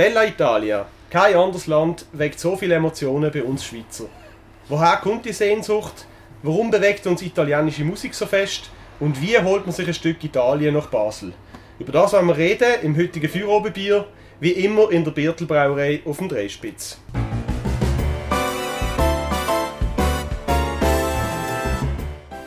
Bella Italia. Kein anderes Land weckt so viele Emotionen bei uns Schweizer. Woher kommt die Sehnsucht? Warum bewegt uns italienische Musik so fest? Und wie holt man sich ein Stück Italien nach Basel? Über das wollen wir reden im heutigen Feuerobenbier, wie immer in der Birtelbrauerei auf dem Dreispitz.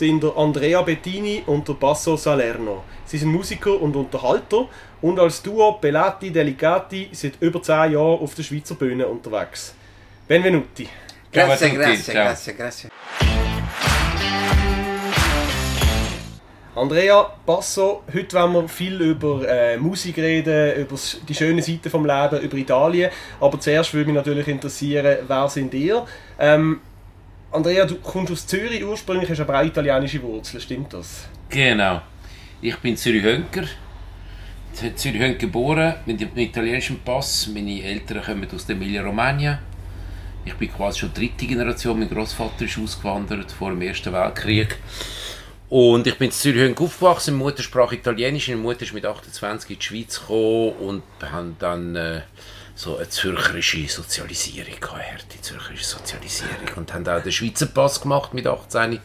sind der Andrea Bettini und der Basso Salerno. Sie sind Musiker und Unterhalter und als Duo Pelati Delicati seit über 10 Jahren auf der Schweizer Bühne unterwegs. Benvenuti. Grazie, grazie, grazie, grazie. Andrea Basso, heute wollen wir viel über äh, Musik reden, über die schönen Seiten vom Leben, über Italien. Aber zuerst würde mich natürlich interessieren, wer sind ihr? Ähm, Andrea, du kommst aus Zürich ursprünglich, hast aber auch italienische Wurzeln, stimmt das? Genau. Ich bin Zürich Hönker. In Zürich Hönker geboren, mit dem italienischen Pass. Meine Eltern kommen aus der Emilia-Romagna. Ich bin quasi schon dritte Generation. Mein Großvater ist ausgewandert vor dem Ersten Weltkrieg. Und ich bin in Zürich aufgewachsen, Mutter sprach Italienisch, meine Mutter ist mit 28 in die Schweiz gekommen und haben dann äh, so eine zürcherische Sozialisierung gehabt, die zürcherische Sozialisierung und haben auch den Schweizer Pass gemacht mit 18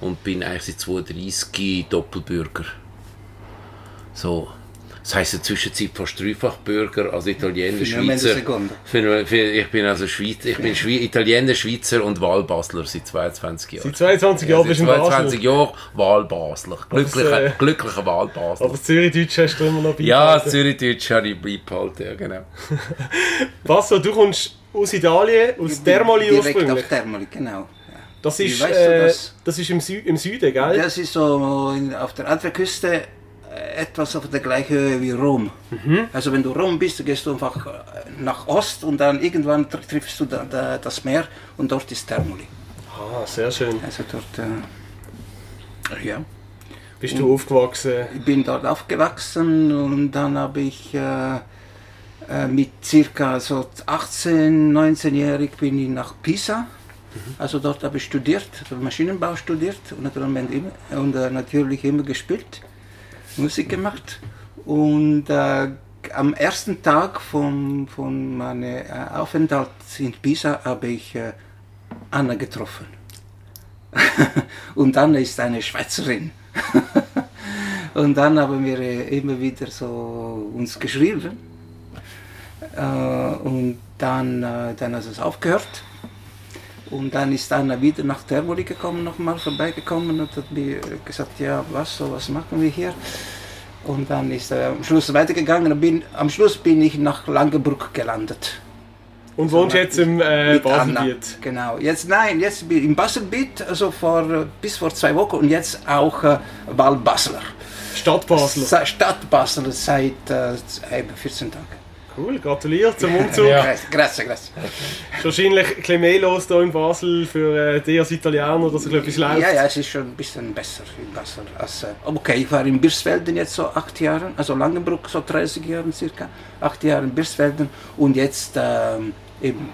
und bin eigentlich seit 32 Doppelbürger. So, das heisst in der Zwischenzeit fast Dreifachbürger, also Italiener, Schweizer. Für, für, ich bin also Schweiz, ich bin Schwe Italiener, Schweizer und Wahlbasler seit 22 Jahren. Seit 22 Jahren bist du Seit 22 Jahren Wahlbasler. Glücklicher, äh, glücklicher Wahlbasler. Aber das Zürich-Deutsch hast du immer noch Ja, beibehalten. das Zürich-Deutsch habe ich beibehalten, ja genau. Basso, du kommst aus Italien, aus Termoli Direkt ursprünglich. auf Termoli, genau. Das ist, weißt du äh, das? das ist im, Sü im Süden, gell? Das ist so in, auf der Adriaküste äh, etwas auf der gleichen Höhe wie Rom. Mhm. Also wenn du Rom bist, gehst du einfach äh, nach Ost und dann irgendwann tr- triffst du da, da, das Meer und dort ist Termoli. Ah, sehr schön. Also dort, äh, ja. Bist du aufgewachsen? Ich bin dort aufgewachsen und dann habe ich äh, äh, mit circa so 18, 19-jährig bin ich nach Pisa. Also dort habe ich studiert, Maschinenbau studiert und natürlich und, äh, natürlich immer gespielt, Musik gemacht. Und äh, am ersten Tag von, von meinem äh, Aufenthalt in Pisa habe ich äh, Anna getroffen. und Anna ist eine Schweizerin. Und dann haben wir äh, immer wieder so uns geschrieben. Äh, und dann, äh, dann hat es aufgehört. Und dann ist Anna wieder nach Termoli gekommen, nochmal vorbeigekommen und hat mir gesagt, ja, was, so, was machen wir hier? Und dann ist er am Schluss weitergegangen und bin, am Schluss bin ich nach Langenbruck gelandet. Und wohnst jetzt im äh. Baselbiet? Genau. Jetzt nein, jetzt bin ich im Baselbiet, also vor, bis vor zwei Wochen und jetzt auch äh, Wahlbasler. Stadt Basel. Se- Stadt Basel seit äh, eben 14 Tagen. Cool, gratuliert zum Umzug. Ja. Grazie, grazie. Ist wahrscheinlich ein bisschen mehr los hier in Basel für äh, dich als Italiener, dass etwas läuft. Ja, ja, es ist schon ein bisschen besser in Basel. Als, äh, okay, ich war in Birsfelden jetzt so acht Jahre, also Langenbruck so 30 Jahre circa, acht Jahre in Birsfelden und jetzt ähm, eben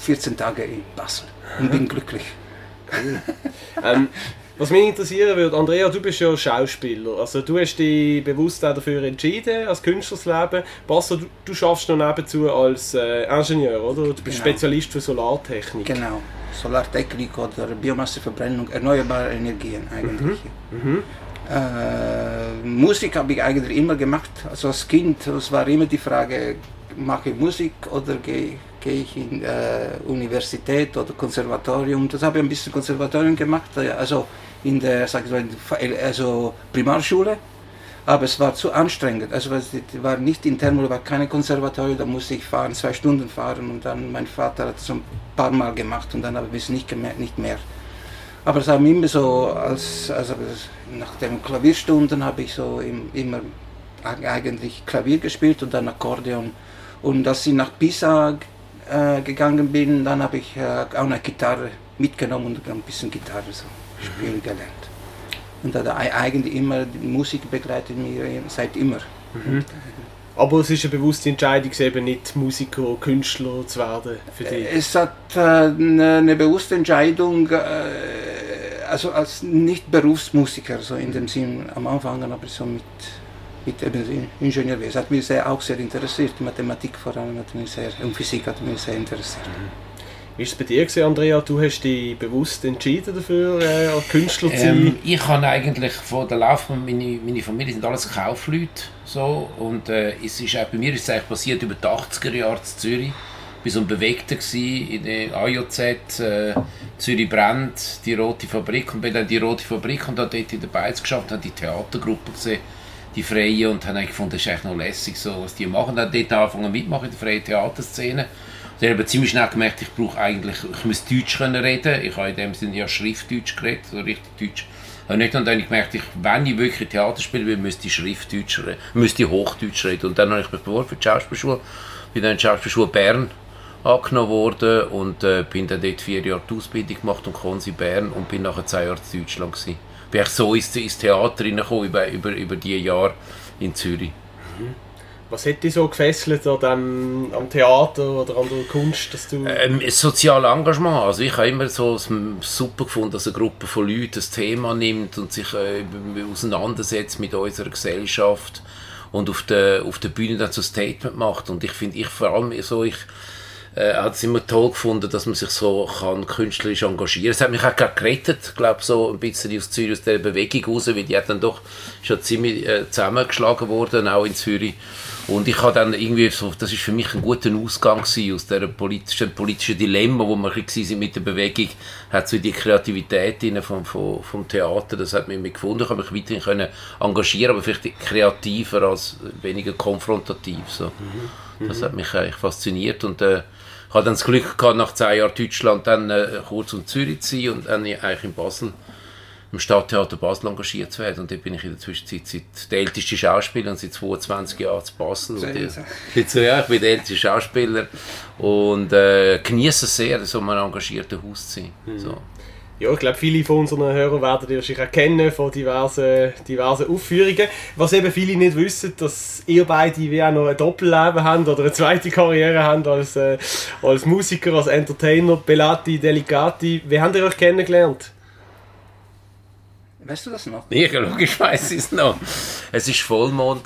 14 Tage in Basel und bin glücklich. Ähm, was mich interessieren würde, Andrea, du bist ja Schauspieler. Also du hast dich bewusst auch dafür entschieden, als Künstlersleben. Basso, du, du schaffst noch nebenzu als äh, Ingenieur, oder? Du bist Genau. Spezialist für Solartechnik. Genau, Solartechnik oder Biomasseverbrennung, erneuerbare Energien eigentlich. Äh, Musik habe ich eigentlich immer gemacht. Also als Kind, es war immer die Frage, mache ich Musik oder gehe gehe ich in äh, Universität oder Konservatorium. Das habe ich ein bisschen Konservatorium gemacht, also in der sag ich mal, also Primarschule. Aber es war zu anstrengend. Also es war nicht in Termoli, war keine Konservatorium, da musste ich fahren, zwei Stunden fahren und dann mein Vater hat es ein paar Mal gemacht und dann habe ich es nicht, gemer- nicht mehr. Aber es haben immer so, als, also nach den Klavierstunden habe ich so im, immer eigentlich Klavier gespielt und dann Akkordeon. Und als ich nach Pisa äh, gegangen bin, dann habe ich äh, auch eine Gitarre mitgenommen und ein bisschen Gitarre so spielen gelernt. Und dann eigentlich immer die Musik begleitet mich seit immer. Mhm. Aber es ist eine bewusste Entscheidung, eben nicht Musiker, Künstler zu werden für dich. Es hat äh, eine, eine, bewusste Entscheidung, äh, also als nicht Berufsmusiker, so in dem Sinn am Anfang, aber so mit, mit eben Ingenieurwesen. Es hat mich sehr, auch sehr interessiert, Mathematik vor allem hat mich sehr, und Physik hat mich sehr interessiert. Mhm. Ist es bei dir gewesen, Andrea? Du hast dich bewusst entschieden dafür, äh, Künstler zu? Ähm, ich habe eigentlich von der Laufbahn, meine, meine Familie sind alles Kaufleute. So, und äh, es ist auch, bei mir ist es eigentlich passiert über die 80er Jahre in Zürich. Ich war so ein Bewegter in der AJZ, äh, Zürich brennt, die Rote Fabrik. Und bin dann die Rote Fabrik und habe dort in der Beiz geschafft, habe die Theatergruppe gesehen, die Freie, und habe gefunden, das ist eigentlich noch lässig, so, was die machen. Dann dort angefangen mitmachen in der freien Theaterszene. Dann habe ich ziemlich schnell gemerkt, ich brauche eigentlich, ich muss Deutsch können reden. Ich habe in dem Sinne ja Schriftdeutsch geredet, so richtig Deutsch. Und dann habe ich gemerkt, wenn ich wirklich Theater spielen will, müsste ich Schriftdeutsch reden, müsste ich Hochdeutsch reden. Und dann habe ich mich beworben für die Schauspielschule, bin dann in die Schauspielschule Bern angenommen worden und äh, bin dann dort vier Jahre die Ausbildung gemacht und Konsi Bern und bin nachher zwei Jahre in Deutschland gewesen. Bin ich so ins, ins Theater reingekommen über, über, über die Jahre in Zürich. Mhm. Was hat dich so gefesselt an dem, am Theater oder an der Kunst, dass du... Ähm, soziales Engagement. Also ich habe immer so super gefunden, dass eine Gruppe von Leuten das Thema nimmt und sich äh, auseinandersetzt mit unserer Gesellschaft und auf der, auf der Bühne dann so ein Statement macht. Und ich finde, ich vor allem so, ich äh, hat es immer toll gefunden, dass man sich so kann künstlerisch engagieren. Es hat mich auch gerade gerettet, glaube so ein bisschen aus Zürich aus der Bewegung raus, weil die hat dann doch schon ziemlich äh, zusammengeschlagen worden, auch in Zürich. Und ich habe dann irgendwie so, das ist für mich ein guter Ausgang gewesen, aus der politischen, politischen Dilemma, wo wir sind mit der Bewegung, hat so die Kreativität vom, vom, vom Theater, das hat mich gefunden, ich habe mich weiterhin können engagieren, aber vielleicht kreativer als weniger konfrontativ, so. Mhm. Das hat mich eigentlich fasziniert und äh, ich hatte dann das Glück gehabt, nach zehn Jahren Deutschland dann äh, kurz um Zürich zu sein und dann eigentlich in Basel im Stadttheater Basel engagiert zu werden. Und dort bin ich in der Zwischenzeit seit der älteste Schauspieler und seit 22 Jahren zu Basel. Und ich, ja, ich bin der älteste Schauspieler und äh, genieße es sehr, so einem engagierten Haus zu sein. Mhm. So. Ja, ich glaube, viele von unseren Hörern werden dich wahrscheinlich auch kennen von diversen, diversen Aufführungen. Was eben viele nicht wissen, dass ihr beide wie auch noch ein Doppelleben haben oder eine zweite Karriere haben als, äh, als Musiker, als Entertainer, Belati, Delicati. Wie habt ihr euch kennengelernt? Weißt du das noch? Ja, logisch weiß ich es noch. Es war Vollmond.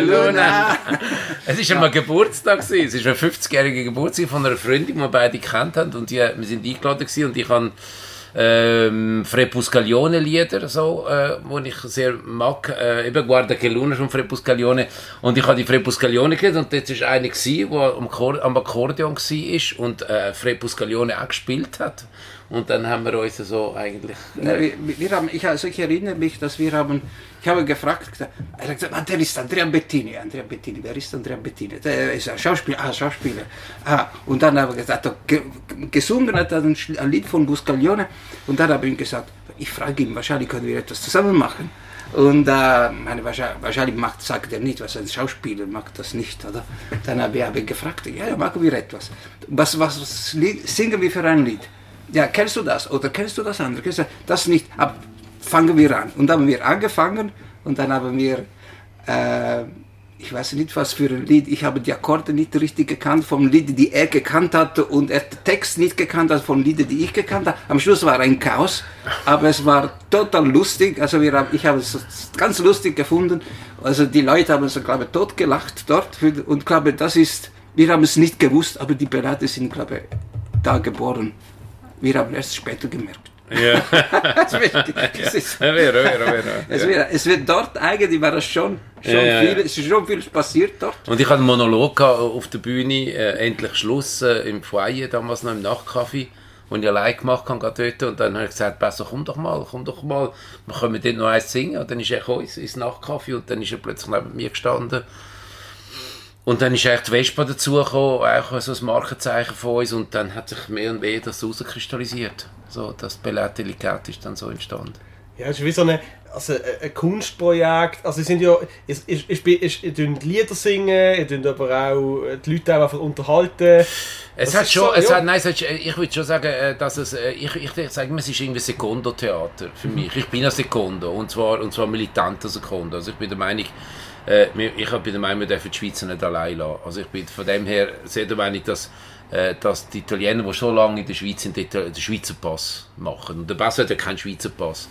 Luna. es war einmal Geburtstag. Es war ein 50-jähriger Geburtstag von einer Freundin, die wir beide kennt haben. Und die, wir sind eingeladen und ich habe ähm, Frepuscaglione Lieder, so, äh, wo ich sehr mag, äh, eben Guarda che Luna von Frepuscaglione und ich habe die Frepuscaglione gelesen und das war eine der am, am Akkordeon war und äh, Frepuscaglione auch gespielt hat und dann haben wir uns so eigentlich... Äh wir, wir, haben, ich, also ich erinnere mich, dass wir haben, ich habe gefragt, er hat gesagt, der ist Andrea Bettini, Andrea Bettini, wer ist Andrea Bettini? Der ist ein Schauspieler, ah, Schauspieler. Ah, und dann habe ich gesagt, er gesungen hat ein, ein Lied von Buscaglione und dann habe ich ihm gesagt, ich frage ihn, wahrscheinlich können wir etwas zusammen machen. Und äh, meine, wahrscheinlich, macht, sagt er nicht, was ein Schauspieler macht das nicht, oder? Dann habe ich gefragt, ja, machen wir etwas. Was, was, was singen wir für ein Lied? Ja, kennst du das oder kennst du das andere? Kennst du das nicht? Ab, fangen wir an. Und dann haben wir angefangen und dann haben wir, äh, ich weiß nicht was für ein Lied, ich habe die Akkorde nicht richtig gekannt vom Lied, die er gekannt hatte und er den Text nicht gekannt hat vom Lied, die ich gekannt habe. Am Schluss war ein Chaos, aber es war total lustig. Also wir haben, ich habe es ganz lustig gefunden. Also die Leute haben so, glaube ich, tot gelacht dort und glaube, das ist, wir haben es nicht gewusst, aber die Berater sind, glaube ich, da geboren. Wir haben erst später gemerkt. Ja. es, wird, es, ist, es, wird, es wird dort eigentlich war es schon, schon ja, viel, es ist schon viel passiert dort. Und ich hatte einen Monolog auf der Bühne, äh, endlich Schluss äh, im Foyer, damals noch im Nachtcafé, den ich allein gemacht habe dort. Und dann habe ich gesagt, besser komm doch mal, komm doch mal, wir können dort noch eins singen. Und dann ist er gekommen ins Nachtcafé und dann ist er plötzlich neben mir gestanden und dann ist eigentlich die Vespa dazugekommen, auch so ein Markenzeichen von uns. Und dann hat sich mehr und mehr das herauskristallisiert. So, das Bellet Delicat ist dann so entstanden. Ja, es ist wie so eine, also ein, ein Kunstprojekt. Also, es sind ja, es, es, es, es, ihr tut Lieder singen, ihr tut aber auch die Leute auch einfach unterhalten. Es Das hat schon, so, es ja. hat, nein, es hat, ich würde schon sagen, äh, dass es, äh, ich, ich sage immer, es ist irgendwie Sekundotheater für mich. Ich bin ein Sekundo und zwar, und zwar militanter Sekundo. Also ich bin der Meinung, äh, ich bin der Meinung, wir dürfen die Schweizer nicht allein lassen. Also ich bin von dem her sehr der Meinung, dass, äh, dass die Italiener, die schon lange in der Schweiz sind, den Schweizer Pass machen. Und der Pass hat ja keinen Schweizer Pass.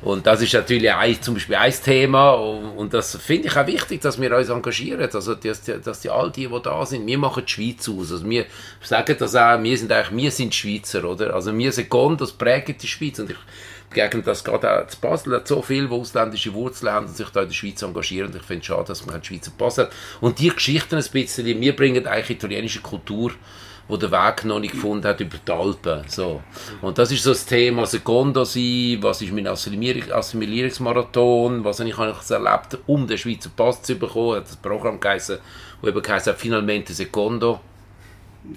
Und das ist natürlich ein, zum Beispiel ein Thema und, das finde ich auch wichtig, dass wir uns engagieren. Also dass die, dass die all die, die da sind, wir machen die Schweiz aus. Also wir sagen das auch, wir sind eigentlich, wir sind Schweizer, oder? Also wir Sekunden, das prägen die Schweiz. Und ich begegnet das gerade auch zu Basel, hat so viele, die ausländische Wurzeln haben und sich da in der Schweiz engagieren. Und ich finde es schade, dass man keinen Schweizer Pass hat. Und die Geschichten ein bisschen, wir bringen eigentlich italienische Kultur wo der Weg noch nicht gefunden hat über die Alpen. So. Und das ist so das Thema Secondo sein, was ist mein Assimilierung- Assimilierungsmarathon, was habe ich eigentlich erlebt, um den Schweizer Pass zu bekommen, hat das Programm geheißen, wo eben geheißen Finalmente Secondo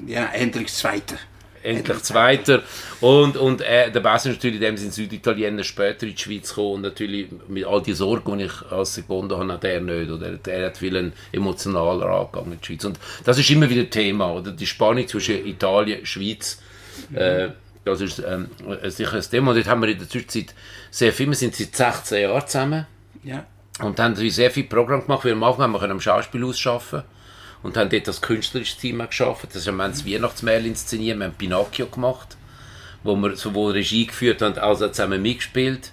Ja, endlich Zweiter. Endlich Zweiter. Und, und äh, der Bass ist natürlich in dem Sinne Süditaliener später in die Schweiz gekommen und natürlich mit all die Sorgen, die ich als Sekunde habe, hat er nicht. Oder er hat viel emotionaler angegangen in die Schweiz. Und das ist immer wieder Thema, oder? Die Spannung zwischen Italien und Schweiz. Äh, das ist ähm, sicher ein Thema. Und dort haben wir in der Zwischenzeit sehr viel, wir sind seit 16 Jahren zusammen. Ja. Und haben sehr viel Programm gemacht. Wir am Anfang haben wir können am Schauspielhaus arbeiten und haben dort das künstlerische Team geschaffen. Das haben wir das Weihnachtsmärchen inszeniert, wir haben Pinocchio gemacht, wo wir sowohl Regie geführt haben, als auch zusammen mitgespielt.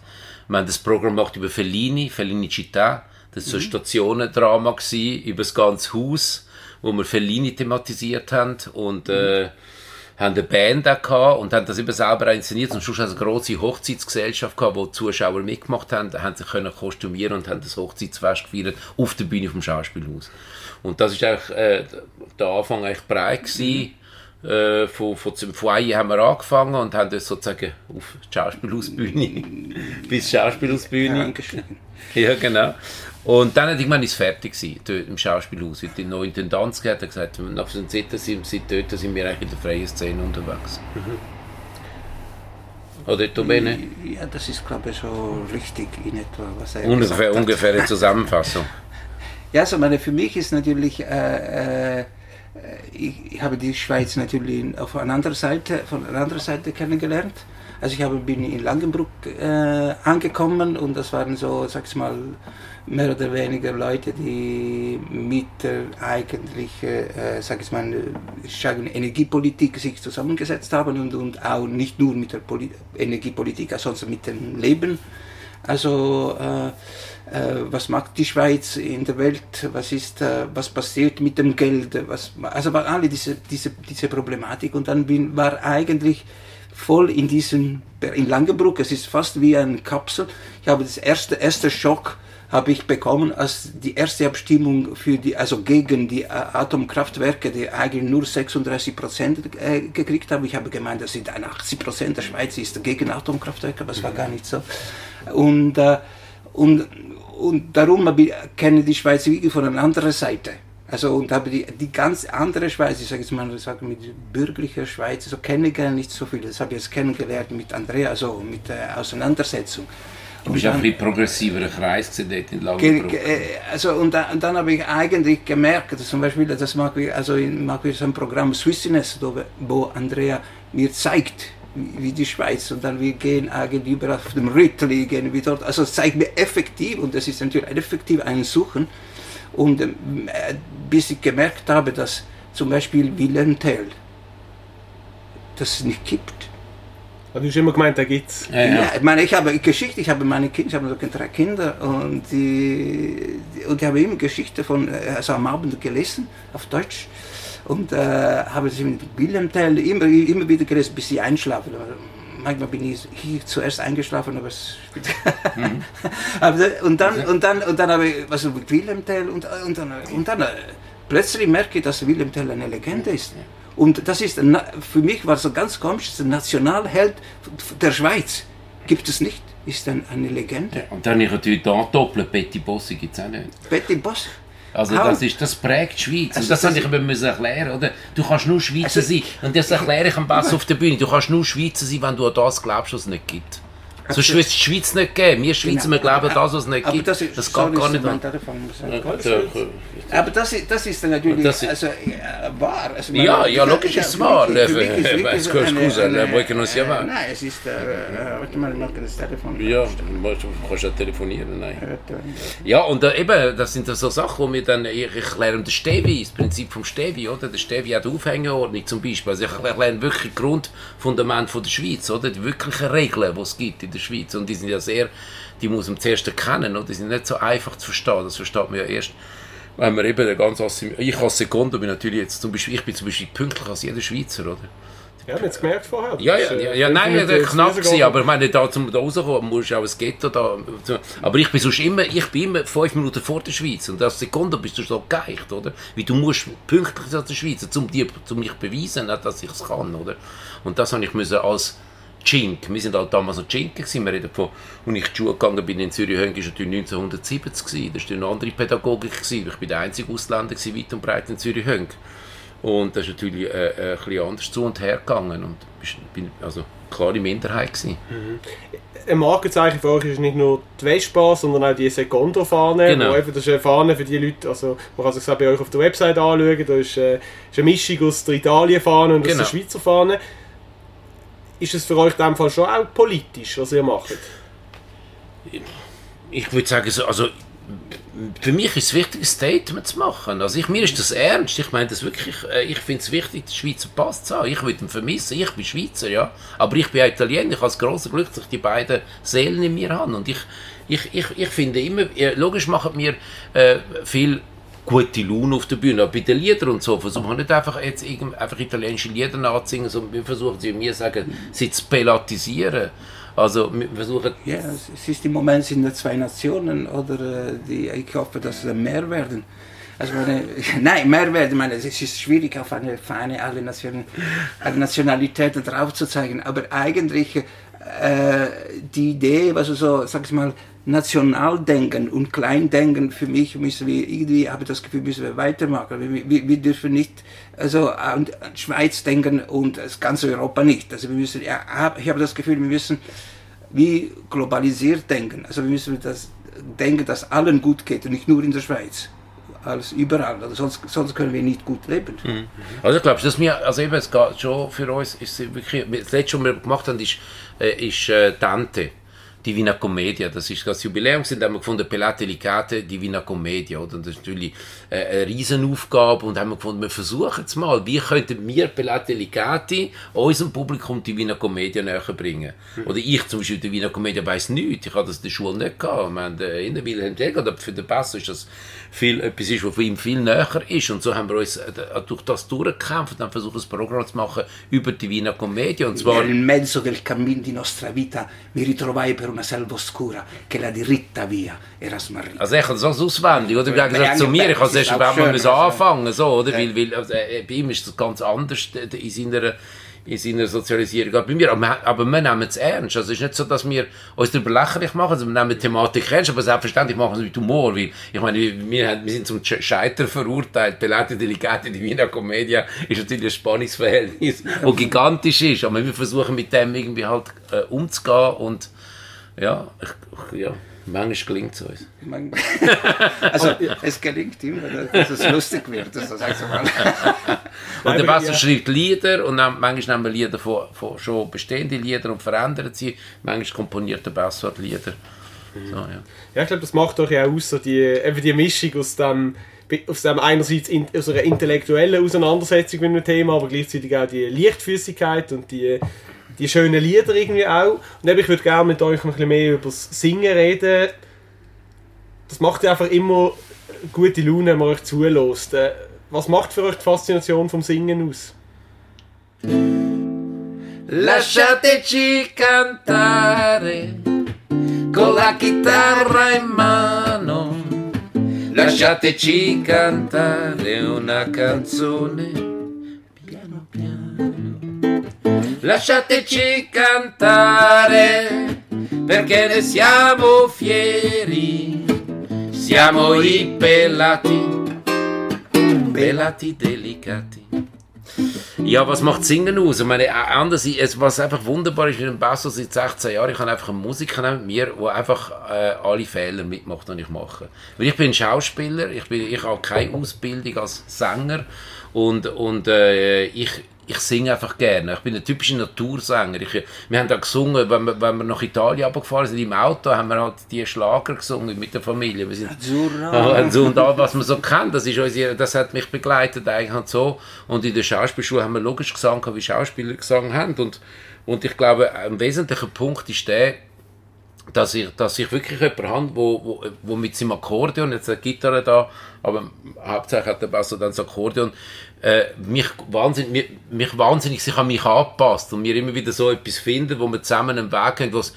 Wir haben das Programm gemacht über Fellini, Fellini Città. Das war so ein Stationendrama gewesen, über das ganze Haus, wo wir Fellini thematisiert haben und äh, haben eine Band auch gehabt und haben das eben selber inszeniert. Und schlussendlich eine grosse Hochzeitsgesellschaft gehabt, wo die Zuschauer mitgemacht haben, haben sich können kostümieren und haben das Hochzeitsfest gefeiert auf der Bühne vom Schauspielhaus. Und das ist eigentlich äh, der Anfang eigentlich breit gewesen. Äh, von, von dem Foyer haben wir angefangen und haben das sozusagen auf die Schauspielhausbühne bis Schauspielhausbühne. Angestiegen. Ja, genau. Und dann hat irgendwann ist fertig gewesen, dort im Schauspielhaus. Weil die neue Intendanz gehabt hat gesagt, nach so Zeit sind, seit dort sind wir eigentlich in der freien Szene unterwegs. Oder Tomene? Ja, das ist, glaube ich, so richtig in etwa, was er Ungefähr, gesagt hat. ungefähr eine Zusammenfassung. Ja, so meine, für mich ist natürlich, äh, äh, ich, ich habe die Schweiz natürlich auf einer anderen Seite, von einer anderen Seite kennengelernt. Also ich habe, bin in Langenbruck äh, angekommen und das waren so, sag's mal, mehr oder weniger Leute, die mit der eigentlich, äh, sag ich mal, ich Energiepolitik sich zusammengesetzt haben und, und auch nicht nur mit der Poli Energiepolitik, sondern mit dem Leben. Also äh, was macht die Schweiz in der Welt? Was ist, äh, was passiert mit dem Geld? Was, also war alle diese, diese, diese Problematik und dann bin, war eigentlich voll in diesem, in Langenbruck, es ist fast wie eine Kapsel. Ich habe das erste, erste Schock habe ich bekommen, als die erste Abstimmung für die, also gegen die äh, Atomkraftwerke, die eigentlich nur 36 Prozent äh, gekriegt haben. Ich habe gemeint, das sind 80 Prozent der Schweiz ist gegen Atomkraftwerke, aber es war gar nicht so. Und, äh, und, und darum habe ich, kenne die Schweiz wirklich von einer anderen Seite. Also und habe die, die ganz andere Schweiz, ich sage jetzt mal, ich sage mit bürgerlicher Schweiz, so kenne ich gar nicht so viel. Das habe ich jetzt kennengelernt mit Andrea, also mit der Auseinandersetzung. Du bist auch ein bisschen progressiverer Kreis dort in ge- äh, Also, und, dann, und dann habe ich eigentlich gemerkt, dass zum Beispiel, das mag ich, also in- mag ich so ein Programm Swissiness, wo Andrea mir zeigt, wie wie die Schweiz, und dann wir gehen eigentlich überall auf dem Rüttli, gehen wir dort, also es zeigt mir effektiv, und das ist natürlich effektiv ein Suchen, und ähm, äh, bis ich gemerkt habe, dass zum Beispiel Wilhelm Tell, das es nicht gibt. Du hast immer gemeint, da gibt's. Ja, ja. Ja, ich meine, ich habe Geschichte, ich habe meine Kinder, ich habe sogar drei Kinder und die, und die haben immer Geschichte von, äh, also am Abend gelesen, auf Deutsch. Und äh, habe sie mit Wilhelm Tell immer, immer wieder gelesen, bis sie einschlafen. Manchmal bin ich hier zuerst eingeschlafen, aber es spielt aber, und dann und dann und dann habe ich was mit Wilhelm Tell und, und dann und dann äh, plötzlich merke ich, dass Wilhelm Tell eine Legende ist. Und das ist für mich war so ganz komisch, ein Nationalheld der Schweiz. Gibt es nicht? Ist dann eine Legende. Und dann ich natürlich da doppelt, Betty Bossi gibt es auch nicht. Betty Boss. Also How? das, ist, das prägt die Schweiz. Also und das, das habe ich eben müssen erklären, oder? Du kannst nur Schweizer Also- sein. Und das erkläre ich am besten auf der Bühne. Du kannst nur Schweizer sein, wenn du an das glaubst, was es nicht gibt. Sonst würde es die Schweiz nicht geben. Wir Schweizer, Genau. wir glauben das, was es nicht Aber gibt. das, Das, ist, geht sorry, gar nicht Aber das, ist- das ist dann natürlich Das ist- also, äh, wahr. Also, Ja, ja, logisch ist es wahr. Ist Äh, es scusa, vuoi che non sia äh, wahr? Nein, es ist, äh, äh, warte mal, ich mache das Telefon. Ja, du kannst ja telefonieren, nein. Ja, und äh, eben, das sind so Sachen, wo wir dann, ich, ich erkläre den Stevi, das Prinzip vom Stevi, oder? Der Stevi hat Aufhängeordnung zum Beispiel. Also ich erkläre wirklich Grundfundament von der Schweiz, oder? Die wirklichen Regeln, die es gibt in der Schweiz. Und die sind ja sehr, die muss man zuerst erkennen, oder? Die sind nicht so einfach zu verstehen. Das versteht man ja erst, wenn man eben der ganz assim- ich als Sekunde bin natürlich jetzt zum Beispiel, ich bin zum Beispiel pünktlich als jeder Schweizer, oder? Ja, haben es gemerkt vorher. Ja, ist, ja, äh, ja, ja nein, der jetzt knapp gewesen, aber ich meine, da zum da rauskommen, musst du auch ein Ghetto da. Aber ich bin sonst immer, ich bin immer fünf Minuten vor der Schweiz und als Sekunde bist du so geeicht, oder? Weil du musst pünktlich sein als der Schweizer, um dir, um mich beweisen, dass ich es kann, oder? Und das habe ich müssen als Chink, wir sind halt damals noch Chinken gewesen, wir reden von, als ich die Schule gegangen bin in Zürich, ist natürlich 1970 gewesen, das war eine andere Pädagogik gewesen, ich bin der einzige Ausländer gewesen, weit und breit in Zürich Höng. Und das ist natürlich äh, äh, ein bisschen anders zu und her gegangen und bin also klare Minderheit gewesen. ein Markenzeichen für euch ist nicht nur die Vespa, sondern auch die Secondo-Fahne. Genau. Einfach, das ist eine Fahne für die Leute, also man kann sich auch bei euch auf der Website anschauen, da ist, äh, ist eine Mischung aus der Italien-Fahne und aus Genau. der Schweizer Fahne. Ist es für euch in dem Fall schon auch politisch, was ihr macht? Ich würde sagen, so, also für mich ist es wichtig, ein Statement zu machen. Also ich, mir ist das ernst. Ich meine das wirklich, äh, ich finde es wichtig, den Schweizer Pass zu haben. Ich würde ihn vermissen. Ich bin Schweizer, ja. Aber ich bin Italiener. Ich habe das grosse Glück, dass ich die beiden Seelen in mir habe. Und ich, ich, ich, ich finde immer, äh, logisch machen wir äh, viel gute Laune auf der Bühne. Aber bei den Liedern und so versuchen wir nicht einfach jetzt einfach italienische Lieder nachzusingen, sondern wir versuchen sie, wir sagen, sie zu pelatisieren. Also wir versuchen Ja, es ist im Moment sind es zwei Nationen oder äh, die, ich hoffe, dass es mehr werden. Also meine, nein, mehr werden. Ich meine, es ist schwierig auf eine Fahne alle, Nation, alle Nationalitäten zeigen, aber eigentlich die Idee, was so, sag ich mal, Nationaldenken und Kleindenken, für mich müssen wir irgendwie, habe das Gefühl, müssen wir weitermachen. Wir, wir, wir dürfen nicht also an, an Schweiz denken und das ganze Europa nicht. Also wir müssen, ja, ich habe das Gefühl, wir müssen wie globalisiert denken. Also wir müssen das denken, dass allen gut geht und nicht nur in der Schweiz. Alles überall. Also sonst, sonst können wir nicht gut leben. Also ich glaube, dass wir, also eben, es geht schon für uns, ist wirklich, das letzte, was wir gemacht haben, ist, äh, ist äh, Dante, Divina Commedia. Das ist das Jubiläum, sind haben wir gefunden, Pelate Delicate, Divina Commedia, oder? Und das ist natürlich äh, eine Riesenaufgabe und haben wir gefunden, wir versuchen es mal, wie könnten wir Pelate Delicate unserem Publikum Divina Commedia näher bringen? Oder ich zum Beispiel, Divina Commedia weiss nichts, ich habe das in der Schule nicht gehabt. Wir haben äh, in der Wilhelm aber für den Bass ist das viel, etwas ist, was für ihn viel näher ist. Und so haben wir uns äh, durch das durchgekämpft und haben versucht, ein Programm zu machen über die Divina Commedia. Und zwar, Nel mezzo del cammin di nostra vita mi ritrovai per una selva oscura che la diritta via era smarrita. also ich habe das alles auswendig, oder? Im Ja, Gegensatz zu ja, mir, ich habe das es erst ist auch überhaupt mal müssen also. anfangen, so, oder? Weil, weil also, äh, bei ihm ist das ganz anders äh, in seiner in seiner Sozialisierung. Aber bei mir, aber, wir- aber wir nehmen es ernst. Also es ist nicht so, dass wir uns darüber lächerlich machen, also wir nehmen die Thematik ernst, aber selbstverständlich machen wir es mit Humor, weil, ich meine, wir, wir sind zum Sch- Scheitern verurteilt. Belate Delegate Divina Commedia ist natürlich ein Spannungsverhältnis, das gigantisch ist, aber wir versuchen mit dem irgendwie halt äh, umzugehen und ja, ich, ja, manchmal gelingt es uns. Also es gelingt immer, dass es lustig wird. Also, sag's mal. Und der Basser ja. schreibt Lieder und dann, manchmal nehmen wir Lieder von, von schon bestehenden Liedern und verändern sie. Manchmal komponiert der Basser die Lieder. So, ja. Ja, ich glaube, das macht euch ja auch aus, so die, eben die Mischung aus dem, aus dem einerseits in, aus einer intellektuellen Auseinandersetzung mit einem Thema, aber gleichzeitig auch die Leichtfüßigkeit und die, die schönen Lieder irgendwie auch. Und eben, ich würde gerne mit euch ein bisschen mehr über das Singen reden. Das macht ja einfach immer gute Laune, wenn man euch zulässt. Äh, Was macht für euch die Faszination vom Singen aus? Lasciateci cantare con la chitarra in mano. Lasciateci cantare una canzone Lasciateci cantare perché ne siamo fieri. Siamo i pelati, pelati delicati. Ja, was macht Singen aus? Ich meine, anders, was einfach wunderbar ist mit dem Basso seit 16 Jahren, ich habe einfach einen Musiker mit mir, der einfach äh, alle Fehler mitmacht, die ich mache. Weil ich bin Schauspieler, ich, bin, ich habe keine Ausbildung als Sänger und, und äh, ich, ich singe einfach gerne. Ich bin ein typischer Natursänger. Ich, wir haben da gesungen, wenn wir, wenn wir nach Italien abgefahren sind, im Auto, haben wir halt die Schlager gesungen mit der Familie. Wir sind, Azzurra. so und da, was man so kennt, das, ist unsere, das hat mich begleitet eigentlich und so. Und in der Schauspielschule haben wir logisch gesungen, wie Schauspieler gesungen haben. Und, und ich glaube, ein wesentlicher Punkt ist der, dass ich, dass ich wirklich jemanden habe, wo, wo, wo mit seinem Akkordeon, jetzt eine Gitarre da, aber hauptsächlich hat der Basso dann das Akkordeon, äh, mich, wahnsinnig, mich, mich wahnsinnig sich an mich anpasst und wir immer wieder so etwas finden, wo wir zusammen einen Weg haben, was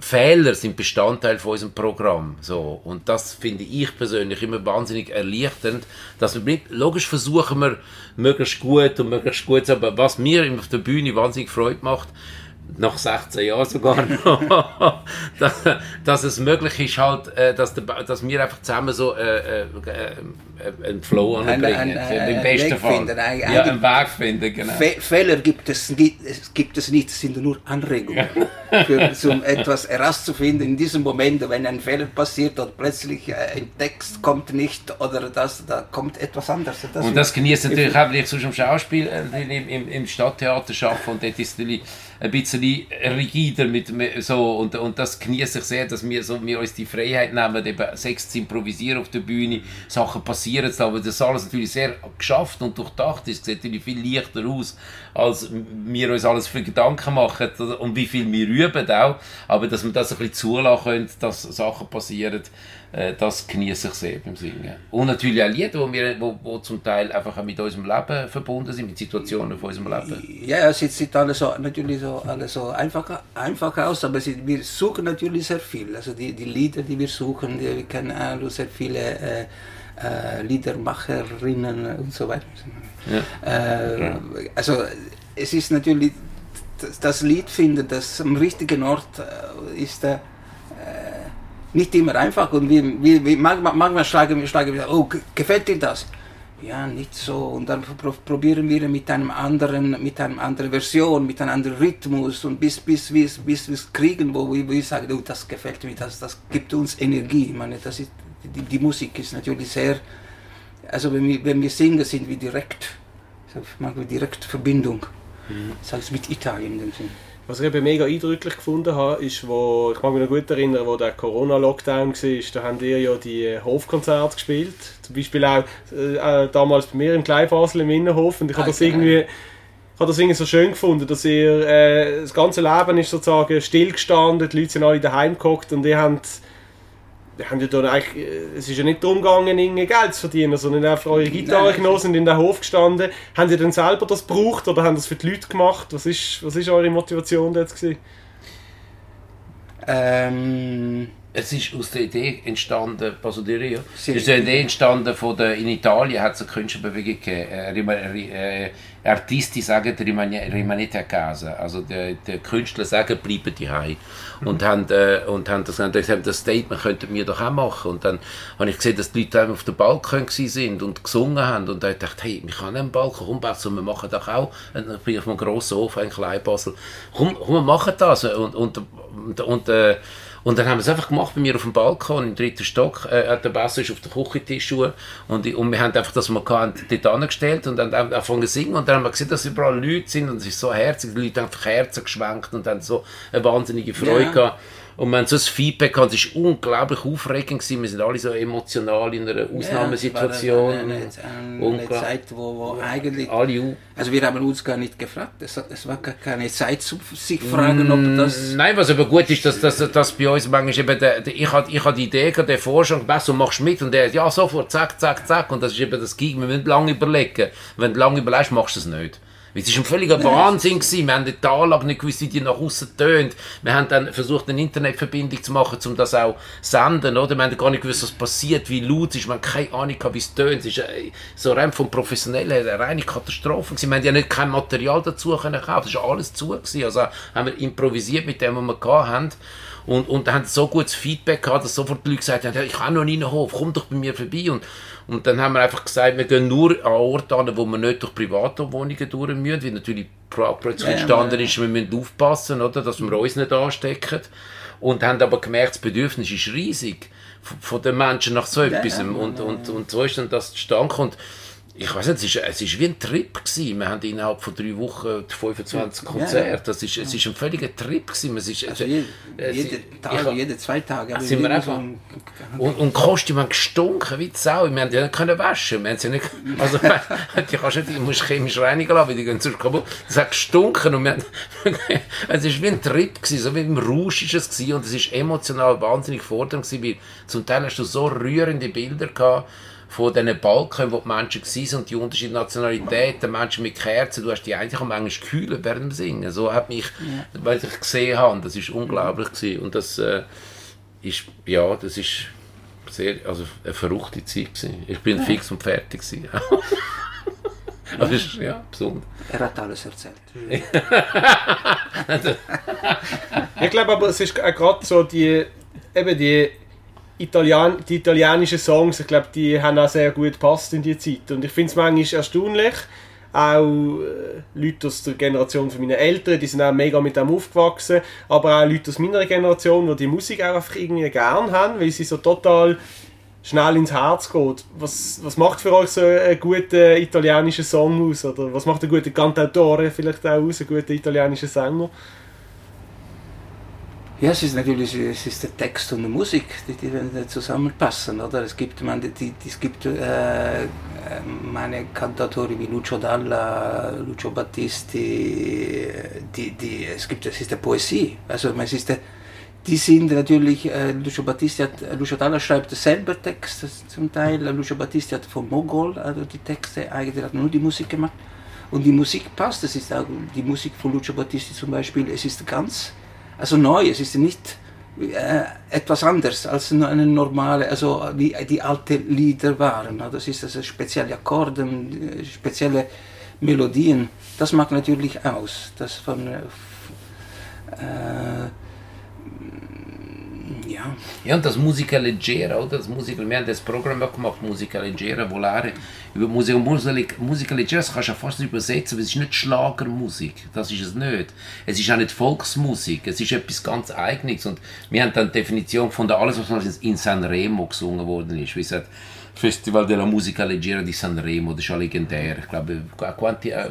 Fehler sind Bestandteil von unserem Programm. So. Und das finde ich persönlich immer wahnsinnig erleichternd, dass wir mit, logisch versuchen wir, möglichst gut und möglichst gut, aber was mir auf der Bühne wahnsinnig Freude macht, nach 16 Jahren sogar noch, dass, dass, es möglich ist halt, äh, dass, der, dass wir einfach zusammen so äh, äh, äh einen Flow anbringen, ein, ein, im besten Weg Fall. Finden, ein, ja, einen Weg finden, genau. Fe Fehler gibt es, nicht, gibt es nicht, es sind nur Anregungen, für, um etwas herauszufinden in diesem Moment, wenn ein Fehler passiert und plötzlich ein Text kommt nicht oder das, da kommt etwas anderes. Das und das genießt natürlich auch, wenn ich sonst im Schauspiel im, im, im Stadttheater arbeite und dort ist die ein bisschen rigider mit, so, und, und das genieße ich sehr, dass wir, so, wir uns die Freiheit nehmen, eben Sex zu improvisieren auf der Bühne, Sachen passieren zu lassen. Das alles natürlich sehr geschafft und durchdacht ist, sieht natürlich viel leichter aus, als wir uns alles für Gedanken machen und wie viel wir üben auch, aber dass wir das ein bisschen zulassen können, dass Sachen passieren, äh, das genieße ich sehr beim Singen. Und natürlich auch Lieder, die wir, wo, wo zum Teil einfach mit unserem Leben verbunden sind, mit Situationen von unserem Leben. Ja, es sieht alles so, natürlich so, alles so einfach, einfach aus, aber wir suchen natürlich sehr viel. Also die, die Lieder, die wir suchen, wir kennen auch sehr viele äh, äh, Liedermacherinnen und so weiter. Ja. Äh. Also es ist natürlich das Lied finden, das am richtigen Ort äh, ist. Äh, nicht immer einfach und wir, wir, wir manchmal, manchmal schlagen wir, schlagen wir, oh, gefällt dir das? Ja, nicht so. Und dann probieren wir mit einem anderen, mit einer anderen Version, mit einem anderen Rhythmus und bis, bis, bis, bis wir es kriegen, wo wir, wir sagen, oh, das gefällt mir, das, das gibt uns Energie. Ich meine, das ist, die, die Musik ist natürlich sehr, also wenn wir, wenn wir singen, sind wir direkt, machen wir direkt Verbindung. Mhm. Das heißt mit Italien in dem Sinn. Was ich eben mega eindrücklich gefunden habe, ist, wo, ich mag mich noch gut erinnern, wo der Corona-Lockdown war, da haben ihr ja die Hofkonzerte gespielt. Zum Beispiel auch äh, damals bei mir im Kleinbasel im Innenhof. Und ich habe das irgendwie ich habe das irgendwie so schön gefunden, dass ihr äh, das ganze Leben ist sozusagen stillgestanden, die Leute sind alle daheim gehockt und ihr habt haben ja dann eigentlich, es ist ja nicht darum gegangen, Geld zu verdienen, sondern einfach eure Gitarre genommen und in den Hof gestanden. Haben Sie dann selber das gebraucht oder haben das für die Leute gemacht? Was ist, was ist eure Motivation jetzt gewesen? Ähm, es ist aus der Idee entstanden, Pasoderio, es ist eine Idee entstanden von der, in Italien hat es eine Künstlerbewegung gegeben, äh, äh, Artisti sagen rimanete a casa, also die, die Künstler sagen, bleiben die und, mhm. haben, äh, und haben das, gesagt, das Statement könnten wir doch auch machen. Und dann habe ich gesehen, dass die Leute auf dem Balkon sind und gesungen haben. Und da dachte ich, hey, wir können einen Balkon umbauen, wir machen doch auch, ich bin auf einem grossen Hof, ein Kleinbasel, komm, komm, wir machen das. Und, und, und, und äh, und dann haben wir es einfach gemacht bei mir auf dem Balkon im dritten Stock. Äh, der Bass ist auf der Küchentisch und, und wir haben einfach das, hatten, dort angestellt und dann angefangen zu singen und dann haben wir gesehen, dass überall Leute sind und es ist so herzig, die Leute haben einfach Herzen geschwenkt und haben so eine wahnsinnige Freude ja. gehabt. Und wir haben so ein Feedback gehabt, es war unglaublich aufregend. Gewesen. Wir sind alle so emotional in einer Ausnahmesituation. Ja, eine, eine, eine, eine Zeit, wo, wo eigentlich... Alle also wir haben uns gar nicht gefragt. Es, es war gar keine Zeit, zu sich fragen, ob das... Nein, was aber gut ist, dass, dass, dass bei uns manchmal eben... Der, der, ich hatte ich had die Idee, der Vorschlag, was, und machst mit? Und der, ja, sofort, zack, zack, zack. Und das ist eben das Gig. Wir müssen lange überlegen. Wenn du lange überlegst, machst du es nicht. Es war ein völliger Wahnsinn. Gewesen. Wir haben die Anlage nicht gewusst, wie die nach außen tönt. Wir haben dann versucht, eine Internetverbindung zu machen, um das auch zu senden. Oder? Wir haben gar nicht gewusst, was passiert, wie laut es ist. Wir haben keine Ahnung, wie es tönt. Es ist äh, so rein vom Professionellen her eine reine Katastrophe. Gewesen. Wir haben ja nicht kein Material dazu können kaufen. Das war alles zu. Gewesen. Also haben wir improvisiert mit dem, was wir hatten. Und, und haben so gutes Feedback gehabt, dass sofort die Leute gesagt haben, ja, ich kann noch nie in den Hof, komm doch bei mir vorbei. Und, und dann haben wir einfach gesagt, wir gehen nur an Orte an, wo wir nicht durch Privatwohnungen durch müssen, weil natürlich plötzlich entstanden ist, wir müssen aufpassen, oder, dass wir uns nicht anstecken. Und haben aber gemerkt, das Bedürfnis ist riesig von- den Menschen nach so etwas. und, und, und so ist dann das zustande gekommen. Ich weiß nicht, es ist, es ist wie ein Trip gewesen. Wir haben innerhalb von drei Wochen 25 Konzerte. Das ist, es ist ein völliger Trip gewesen. Es ist, Also jede, es- jede ich Tag, hab- jede zwei Tage. sind wir einfach- und, und Kostüme haben gestunken wie die Sau. Wir haben die nicht können waschen. Wir haben sie nicht, also, die kannst nicht, du musst chemisch reinigen lassen, weil die gehen sonst kaputt. Es hat gestunken und wir haben, es war wie ein Trip gewesen, so wie im Rausch ist es gewesen und es ist emotional wahnsinnig fordernd gewesen, weil zum Teil hast du so rührende Bilder gehabt, von diesen Balken, wo die Menschen waren und die unterschiedlichen Nationalitäten, Menschen mit Kerzen, du hast die eigentlich am manchmal gekühlt während dem Singen. So hat mich, weil ich gesehen habe, das ist unglaublich gewesen. und das äh, ist, ja, das ist sehr, also eine verrückte Zeit gewesen. Ich bin fix und fertig gewesen. Es ist, ja, besonders. Er hat alles erzählt. Ich glaube aber, es ist auch gerade so die, eben die, Italien, die italienischen Songs, ich glaube, die haben auch sehr gut gepasst in die Zeit. Und ich finde es manchmal erstaunlich, auch äh, Leute aus der Generation von meinen Eltern, die sind auch mega mit dem aufgewachsen, aber auch Leute aus meiner Generation, die die Musik auch einfach irgendwie gern haben, weil sie so total schnell ins Herz geht. Was, was macht für euch so einen guten italienischen Song aus? Oder was macht einen guten Cantautore vielleicht auch aus, einen guten italienischen Sänger? Ja, es ist natürlich es ist der Text und die Musik, die, die zusammenpassen. Oder? Es gibt, man, die, es gibt äh, meine Cantatori wie Lucio Dalla, Lucio Battisti, die, die, es, gibt, es ist der Poesie. Also, es ist der, die sind natürlich, äh, Lucio Battisti hat, Lucio Dalla schreibt selber Texte zum Teil, Lucio Battisti hat von Mogol also die Texte, eigentlich hat nur die Musik gemacht. Und die Musik passt, das ist auch die Musik von Lucio Battisti zum Beispiel, es ist ganz, also neu, es ist nicht äh, etwas anderes als eine normale, also wie die alten Lieder waren. Das ist also spezielle Akkorde, äh, spezielle Melodien. Das macht natürlich aus. Das von äh, äh, ja, Ja, und das Musica Leggera, oder? Das Musica, wir haben das Programm auch gemacht, Musica Leggera, Volare, über Musica Musica Leggera, das kannst du ja fast übersetzen, weil es ist nicht Schlagermusik, das ist es nicht. Es ist auch nicht Volksmusik, es ist etwas ganz Eigenes. Und wir haben dann die Definition von alles, was in Sanremo gesungen worden ist. Wie gesagt, Festival della Musica Leggera di Sanremo, das ist ja legendär. Ich glaube, quanti, ja,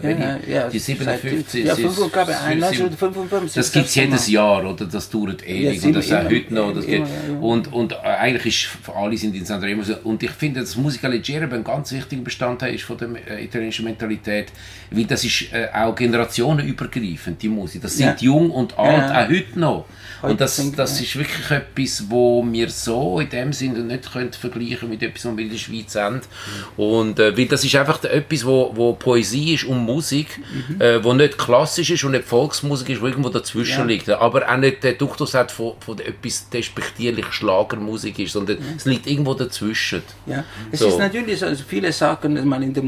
ja, die seit- 57, ja, es ist- 55, glaube ich, es ein, ist- 1955. das gibt es jedes Jahr, oder? Das dauert ewig Ja, und das immer, auch heute noch. Immer, ja. Und, und eigentlich ist alle sind in Sanremo. Und ich finde, dass Musica Leggera ein ganz wichtiger Bestandteil ist von der äh, italienischen Mentalität, weil das ist äh, auch generationenübergreifend, die Musik. Das sind jung und alt, auch heute noch. Heute und das, das ist wirklich etwas, wo wir so in dem Sinne nicht können vergleichen mit etwas, was der Schweiz haben. Und äh, weil das ist einfach etwas, wo, wo Poesie ist und Musik, Mhm. äh, wo nicht klassisch ist und nicht Volksmusik ist, wo irgendwo dazwischen Ja. liegt. Aber auch nicht der Duktus hat von, von etwas despektierlich Schlagermusik ist, sondern es liegt irgendwo dazwischen. Ja, es So. ist natürlich so, also viele sagen, man in der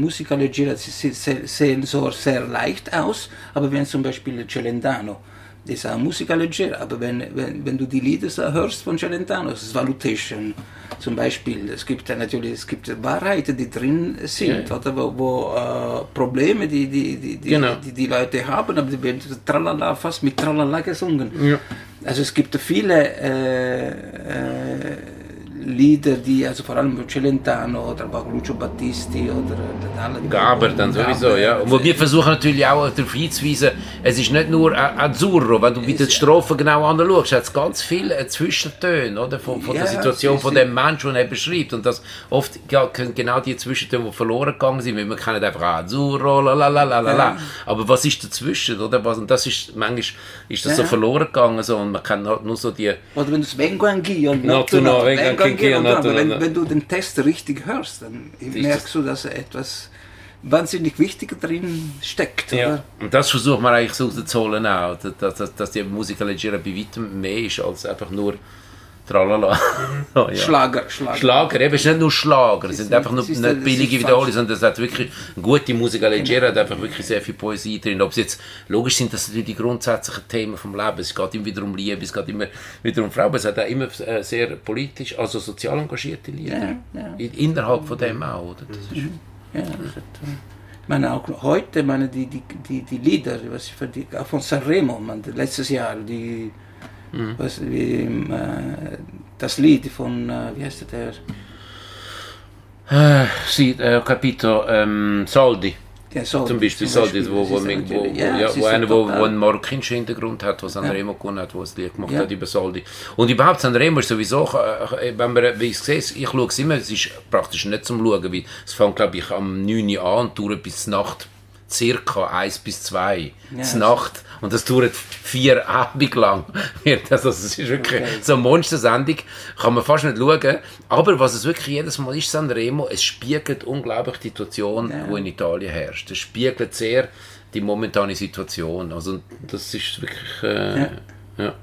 sie- sie- sehen so sehr leicht aus, aber wenn zum Beispiel Celentano, das ist auch Musica Leggera, aber wenn, wenn, wenn du die Lieder hörst von Celentano, das ist Valutation zum Beispiel, es gibt natürlich es gibt Wahrheiten, die drin sind, Ja. oder wo, wo äh, Probleme, die die, die, die, Genau. die die Leute haben, aber die werden tralala, fast mit Tralala gesungen. Ja. Also es gibt viele äh, äh, Lieder, die, also vor allem Celentano oder auch Lucio Battisti oder alle Gaber dann sowieso, ja. Und wir versuchen natürlich auch darauf hinzuweisen, es ist nicht nur Azzurro, wenn du wieder die Strophen genau anschaust, hat es ganz viele Zwischentöne, oder? Von, von Ja, der Situation von dem Menschen, der er beschreibt. Und das oft ja, können genau die Zwischentöne, die verloren gegangen sind, weil wir kennen einfach Azzurro, la la la la la la. Ja. Aber was ist dazwischen, oder? Was, und das ist, manchmal ist das Ja. so verloren gegangen, so, und man kann nur so die, Oder wenn du es Vengo to know, vengo to aber wenn, wenn du den Text richtig hörst, dann merkst du, dass etwas wahnsinnig Wichtiges drin steckt. Ja. Oder? Und das versucht man eigentlich so rauszuholen auch, dass, dass, dass die Leggera bei weitem mehr ist als einfach nur Tralala. Oh, ja. Schlager, Schlager. Schlager, eben, es ist nicht nur Schlager, es sind einfach nur nicht- nicht billige Wiederholungen, sondern es hat wirklich gute Musica Leggera, hat einfach wirklich sehr viel Poesie drin. Ob es jetzt, logisch sind das natürlich die grundsätzlichen Themen vom Leben, es geht immer wieder um Liebe, es geht immer wieder um Frauen, aber es hat auch immer äh, sehr politisch, also sozial engagierte Lieder. Ja, ja. In- Innerhalb von dem auch, oder? Das ist, Ja, das äh, ich meine, auch heute, meine, die, die, die, die Lieder, was ich für die, auch von Sanremo, man, letztes Jahr, die, was, wie, äh, das Lied von, äh, wie heißt der? äh, sì, eh, ho capito, ehm, Soldi. Ja, so, Zum Beispiel Soldi, wo, wo, wo, wo, natürlich- ja, es wo einer, wo, wo einen marokkanischen Hintergrund hat, was Sanremo gewonnen hat, wo es Lied gemacht Ja. hat über Soldi. Und überhaupt Sanremo ist sowieso, wenn man, wie ich sehe, ich schaue es immer, es ist praktisch nicht zum Schauen, weil es fängt, glaube ich, am 9 Uhr an und dauert bis Nacht circa 1 bis 2 Ja, zur Nacht. Und das dauert vier Abend lang. Also, es ist wirklich Okay. so eine Monstersendung. Kann man fast nicht schauen. Aber was es wirklich jedes Mal ist, Sanremo, es spiegelt unglaublich die Situation, Ja. die in Italien herrscht. Es spiegelt sehr die momentane Situation. Also, das ist wirklich, äh, Ja. ja.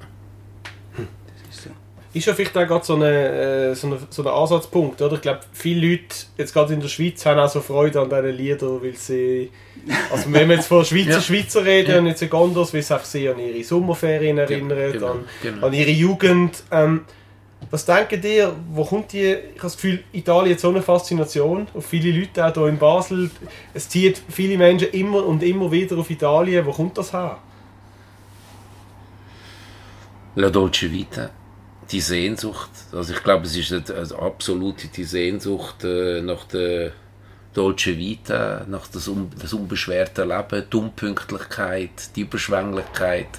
Ist ja vielleicht auch gerade so ein äh, so eine, so ein Ansatzpunkt, oder? Ich glaube, viele Leute, jetzt gerade in der Schweiz, haben auch so Freude an diesen Liedern, weil sie... Also wenn wir jetzt von Schweizer Ja. Schweizer reden und nicht so anders, weil es einfach sie an ihre Sommerferien erinnert, genau, an, genau. an ihre Jugend. Ähm, was denkt ihr, wo kommt die... Ich habe das Gefühl, Italien hat so eine Faszination auf viele Leute, auch hier in Basel. Es zieht viele Menschen immer und immer wieder auf Italien. Wo kommt das her? La Dolce Vita, die Sehnsucht. Also ich glaube, es ist eine, also absolut die Sehnsucht äh, nach der Dolce Vita, nach das, un, das unbeschwerte Leben, die Unpünktlichkeit, die Überschwänglichkeit.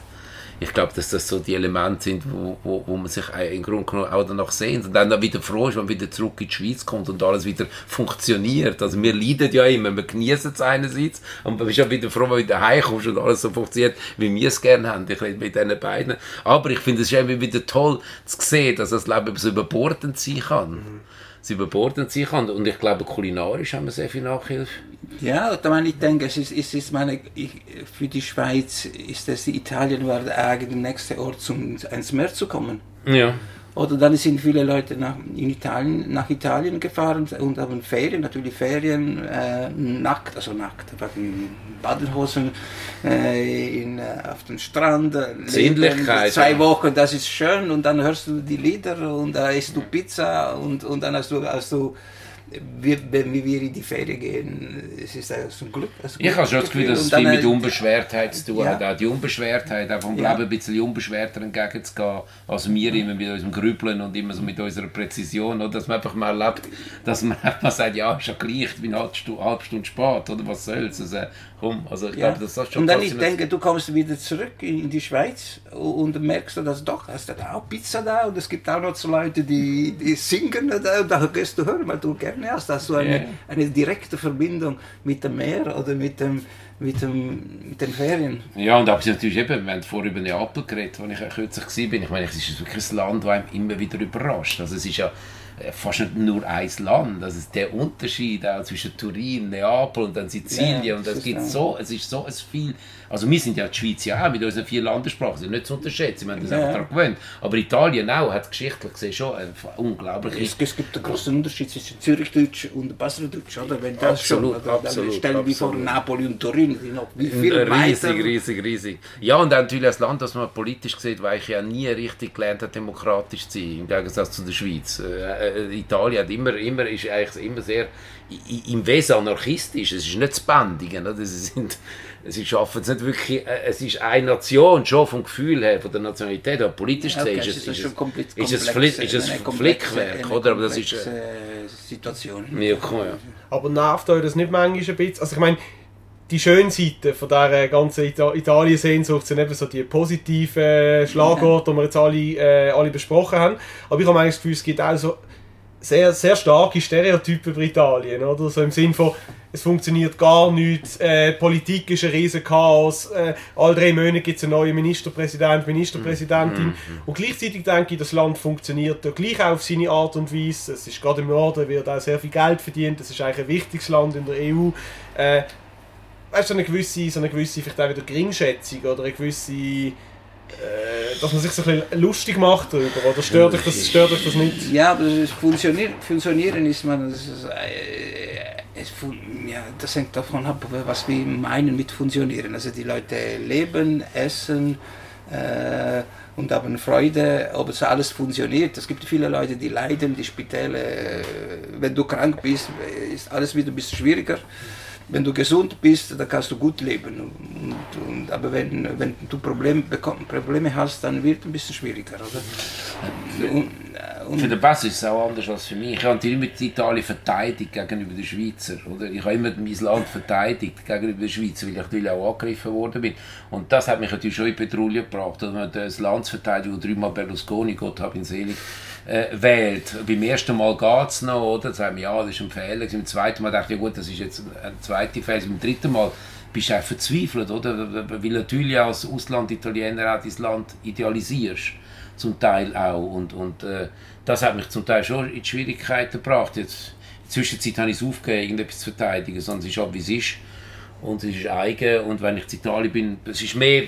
Ich glaube, dass das so die Elemente sind, wo, wo, wo man sich im Grunde genommen auch danach sehnt. Und dann wieder froh ist, wenn man wieder zurück in die Schweiz kommt und alles wieder funktioniert. Also wir leiden ja immer, wir genießen es einerseits und man ist ja wieder froh, wenn du wieder heimkommst und alles so funktioniert, wie wir es gerne haben. Ich rede mit diesen beiden. Aber ich finde es ist immer wieder toll zu sehen, dass das Leben so überbordend sein kann. Es überbordend sein kann. Und ich glaube, kulinarisch haben wir sehr viel Nachhilfe. Ja, ich meine, ich denke, es ist, es ist meine, ich, für die Schweiz ist es, Italien war der eigentlich nächste Ort, um ans Meer zu kommen. Ja. Oder dann sind viele Leute nach, in Italien, nach Italien gefahren und haben Ferien, natürlich Ferien, äh, nackt, also nackt, in Badehosen, äh, in, äh, auf dem Strand. äh, Sinnlichkeit, Zwei. Wochen, das ist schön und dann hörst du die Lieder und da isst du Pizza und, und dann hast du, hast du wie, wenn wir in die Ferien gehen, es ist ein Glück. ein Ich habe schon das Gefühl, dass es viel mit Unbeschwertheit zu tun Ja. hat. Auch die Unbeschwertheit, auch vom Ja. Leben ein bisschen unbeschwerter entgegenzugehen, als wir immer mit unserem Grübeln und immer so mit unserer Präzision. Oder? Dass man einfach mal erlebt, dass man einfach sagt, ja, ist ja gleich wie eine halbe Stunde, halbe Stunde spät, oder was soll's. Also, komm, also ich Ja. glaube, dass das schon und dann ich denke, du kommst wieder zurück in die Schweiz und merkst du, dass doch, hast du da auch Pizza da und es gibt auch noch so Leute, die, die singen da und da gehst du hören, weil du gerne hast, hast du eine, Ja. eine direkte Verbindung mit dem Meer oder mit dem, mit dem, mit den Ferien. Ja, und aber natürlich eben, wir haben vorher über Neapel geredet, wo ich kürzlich war. Ich meine, es ist wirklich ein Land, das einem immer wieder überrascht. Also es ist ja fast nicht nur ein Land. Also es- der Unterschied auch zwischen Turin, Neapel und dann Sizilien. Ja, und das es ist gibt so, es ist so ein viel. Also wir sind ja die Schweiz ja auch mit unseren vier Landessprachen, sind nicht zu unterschätzen. Wir haben das Ja. einfach daran gewöhnt. Aber Italien auch hat geschichtlich gesehen schon eine unglaubliche Es, es gibt einen großen Unterschied zwischen Zürichdeutsch und Baseldeutsch, oder? Wenn das Absolut, schon, oder? absolut, stellen wir vor. Napoli und Turin, die noch wie viel riesig, riesig, riesig. Ja, und dann natürlich ein Land, das man politisch sieht, weil ich ja nie richtig gelernt habe, demokratisch zu sein, im Gegensatz zu der Schweiz. Äh, äh, Italien hat immer, immer, ist eigentlich immer sehr im Wesen anarchistisch. Es ist nicht zu bändigen. Sind, sie schaffen es nicht wirklich. Äh, es ist eine Nation, schon vom Gefühl her, von der Nationalität, aber politisch Ja, okay, gesehen es ist es, ist komplex, es, ist es, Fli- ist es eine komplexe- Flickwerk, eine oder? Aber das ist. Äh, Situation. ja, komm, ja. Aber nervt euch das nicht manchmal ein bisschen? Also ich meine, die schönen Seiten von dieser ganzen Ita Italien-Sehnsucht sind eben so die positiven Schlagworte, die wir jetzt alle, äh, alle besprochen haben. Aber ich habe manchmal das Gefühl, es gibt auch so sehr, sehr starke Stereotype über Italien, oder? So im Sinn von, es funktioniert gar nichts, äh, Politik ist ein riesen Chaos, äh, alle drei Monate gibt es einen neuen Ministerpräsident, Ministerpräsidentin und gleichzeitig denke ich, das Land funktioniert ja gleich auf seine Art und Weise. Es ist gerade im Norden, wird auch sehr viel Geld verdient, es ist eigentlich ein wichtiges Land in der EU. Äh, weißt du, so eine gewisse, so eine gewisse vielleicht auch wieder Geringschätzung oder eine gewisse dass man sich so ein bisschen lustig macht darüber, oder stört euch das, stört euch das nicht? Ja, aber das funktionieren, funktionieren ist man, das, ist, äh, es, ja, das hängt davon ab, was wir meinen mit funktionieren. Also die Leute leben, essen äh, und haben Freude, ob es alles funktioniert. Es gibt viele Leute, die leiden, die Spitäle, äh, wenn du krank bist, ist alles wieder ein bisschen schwieriger wenn du gesund bist, dann kannst du gut leben. Und, und, aber wenn, wenn du Problem, Probleme hast, dann wird es ein bisschen schwieriger. Oder? Und, und für den Bass ist es auch anders als für mich. Ich habe immer die Italien verteidigt gegenüber den Schweizer. Oder? Ich habe immer mein Land verteidigt gegenüber den Schweizer, weil ich natürlich auch angegriffen worden bin. Und das hat mich natürlich schon in Petrouille gebracht. Man das Land verteidigt, wo dreimal Berlusconi, Gott hab ihn selig, äh, wählt. Beim ersten Mal geht es noch, oder? Sagen wir, ja, das ist ein Fehler. Beim zweiten Mal dachte ich, ja gut, das ist jetzt ein zweiter Fehler. Beim dritten Mal bist du auch verzweifelt, oder? Weil natürlich als Ausland-Italiener auch dein Land idealisierst. Zum Teil auch. Und, und äh, das hat mich zum Teil schon in Schwierigkeiten gebracht. Jetzt, in der Zwischenzeit habe ich es aufgegeben, irgendetwas zu verteidigen, sondern es ist auch, wie es ist und es ist eigen und wenn ich in Italien bin, es ist mehr,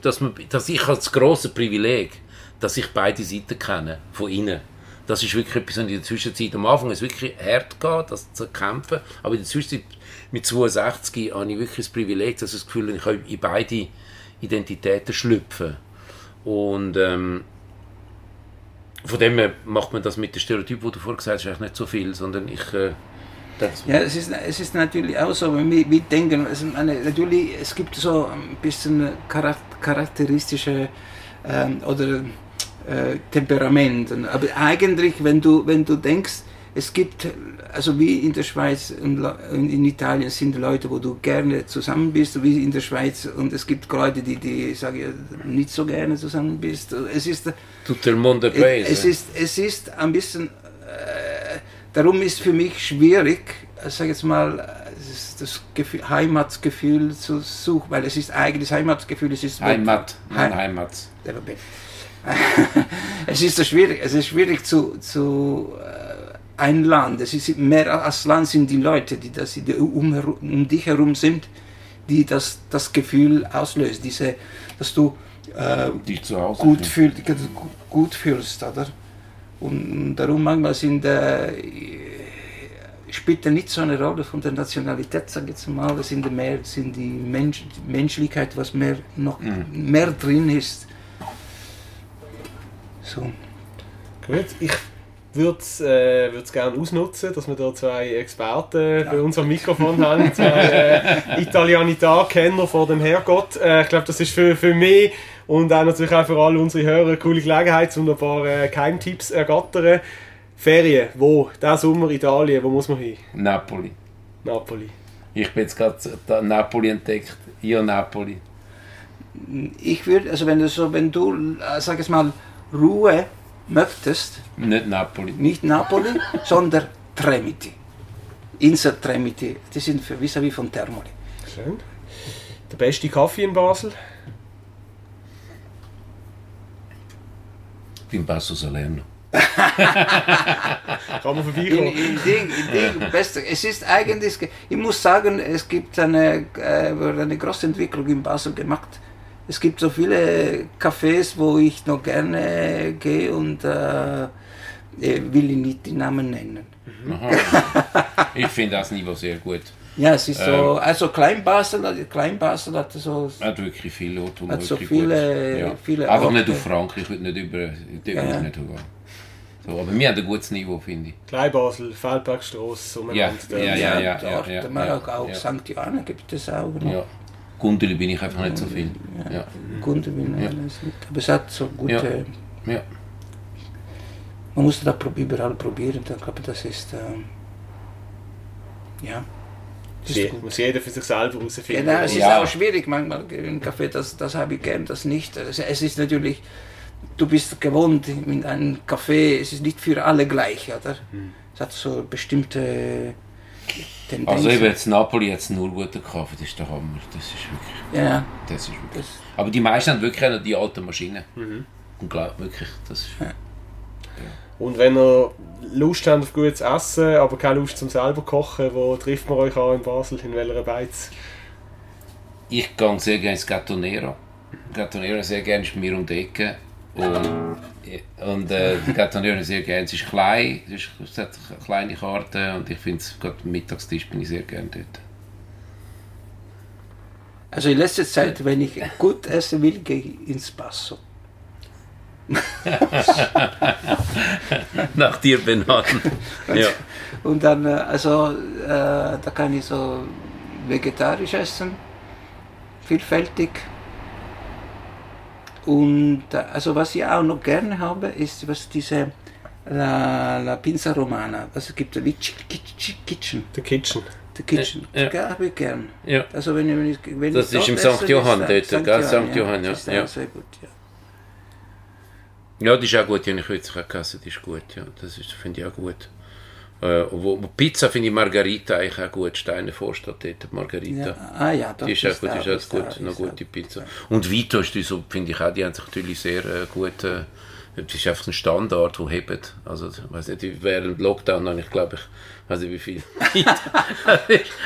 dass, man, dass ich als grosses Privileg dass ich beide Seiten kenne, von innen. Das ist wirklich etwas, in der Zwischenzeit, am Anfang ist es wirklich hart geht, das zu kämpfen, aber in der Zwischenzeit mit 62 habe ich wirklich das Privileg, dass ich das Gefühl habe, ich kann in beide Identitäten schlüpfen. Und ähm, von dem her macht man das mit dem Stereotyp, wo du vorher gesagt hast, nicht so viel, sondern ich... Äh, ja, es ist, es ist natürlich auch so, wenn wir, wir denken, es, eine, natürlich, es gibt so ein bisschen charakteristische ähm, oder äh, Temperament. Aber eigentlich, wenn du, wenn du denkst, es gibt, also wie in der Schweiz und in Italien sind Leute, wo du gerne zusammen bist, wie in der Schweiz und es gibt Leute, die, die sage nicht so gerne zusammen bist. Es ist, Tutto il mondo es, es ist, es ist ein bisschen, äh, darum ist für mich schwierig, sage jetzt mal, das Gefühl, Heimatgefühl zu suchen, weil es ist eigentlich Heimatgefühl, es ist Heimat, Heim, Heimat. es ist so schwierig, es ist schwierig zu, zu äh, ein Land. Es ist mehr als Land sind die Leute, die, das, die um, um dich herum sind, die das, das Gefühl auslösen, diese, dass du äh, dich zu Hause gut, fühl, gut fühlst, oder? Und darum manchmal sind äh, spielt ja nicht so eine Rolle von der Nationalität, sage ich jetzt mal. Es sind mehr sind die, Mensch, die Menschlichkeit, was mehr noch mhm. mehr drin ist. So. Gut, ich würde es äh, gerne ausnutzen, dass wir da zwei Experten ja. bei unserem Mikrofon haben, zwei äh, Italianitar-Kenner vor dem Herrgott. Äh, ich glaube, das ist für, für mich und auch natürlich auch für alle unsere Hörer eine coole Gelegenheit, um ein paar äh, Keimtipps ergattern. Ferien, wo? Der Sommer Italien, wo muss man hin? Napoli. Napoli. Ich bin jetzt gerade Napoli entdeckt. Io Napoli. Ich würde, also wenn du so, wenn du, äh, sag ich mal, Ruhe möchtest. Nicht Napoli. Nicht Napoli, sondern Tremiti. Insel Tremiti. Die sind vis-à-vis von Termoli. Schön. Der beste Kaffee in Basel? In Basso Salerno. Kann man vorbeikommen. In, in Ding, in Ding, beste. Es ist eigentlich, ich muss sagen, es gibt eine, äh, eine große Entwicklung in Basel gemacht. Es gibt so viele Cafés, wo ich noch gerne gehe und äh, will ich nicht die Namen nennen. ich finde das Niveau sehr gut. Ja, es ist so, ähm, also Kleinbasel, Kleinbasel hat so... Hat wirklich viele Orte, hat so viele, ja. viele Einfach nicht auf Frankreich, ich würde nicht über... Ja, ja. Nicht über. So, aber wir haben ein gutes Niveau, finde ich. Kleinbasel, Feldbergstrasse, ja, ja, ja, ja, ja, dort, ja, ja, ja, auch, auch St. Johanna gibt es auch noch. Ja. Gundeli bin ich einfach nicht so viel. Ja, ja. Gundeli bin ich ja. nicht. Aber es hat so gute... Ja. ja. Man muss das überall probieren, ich glaube, das ist... Ähm, ja. Sie, muss jeder für sich selber herausfinden. Genau, es ist ja. auch schwierig manchmal im Café, das, das habe ich gern, das nicht. Es ist natürlich du bist gewohnt in einem Café, es ist nicht für alle gleich, oder? Hm. Es hat so bestimmte Tendenzen. Also eben jetzt Napoli jetzt nur guten Kaffee, das ist der Hammer, das ist wirklich... Ja. Das ist wirklich... Das Aber die meisten haben wirklich auch die alten Maschinen. Mhm. Und glaub wirklich, das ist... Ja. Und wenn ihr Lust habt auf gutes Essen, aber keine Lust zum selber kochen, wo trifft man euch an in Basel, in welcher Beiz? Ich gehe sehr gerne ins Gattonero. Gattonero sehr gerne ist bei mir um die Ecke. Und, und äh, die Gattonero sehr gerne. Es ist klein, es, ist, es hat eine kleine Karte und ich finde, gerade am Mittagstisch bin ich sehr gerne dort. Also in letzter Zeit, wenn ich gut essen will, gehe ich ins Passo. Nach dir benannt. ja. Und dann, äh, also, äh, da kann ich so vegetarisch essen, vielfältig. Und äh, also was ich auch noch gerne habe, ist was diese La, la Pinza Romana. Was es gibt wie Ch- Ch- Kitchen. The Kitchen. The Kitchen. Ja. Das habe ich gern. Ja. Also wenn ich, wenn ich, wenn Das ich ist im St. Johann ist dort, gell? St. Johann, ja. Das ist Ja. sehr gut, ja. Ja, die ist auch gut, die habe ich kürzlich gegessen, die ist gut, ja, das ist, finde ich auch gut. Äh, wo, Pizza finde ich Margarita eigentlich auch gut, Steine Vorstadt dort, Margarita. ja. Ah ja, doch, Die ist auch gut, die ist ist auch gut, ist da. gute Pizza. Und Vito ist die so, finde ich auch, die haben sich natürlich sehr äh, gut, äh, das ist einfach ein Standard, der hebt. Also, ich weiß nicht, während dem Lockdown habe ich, glaube ich, weiß nicht wie viel.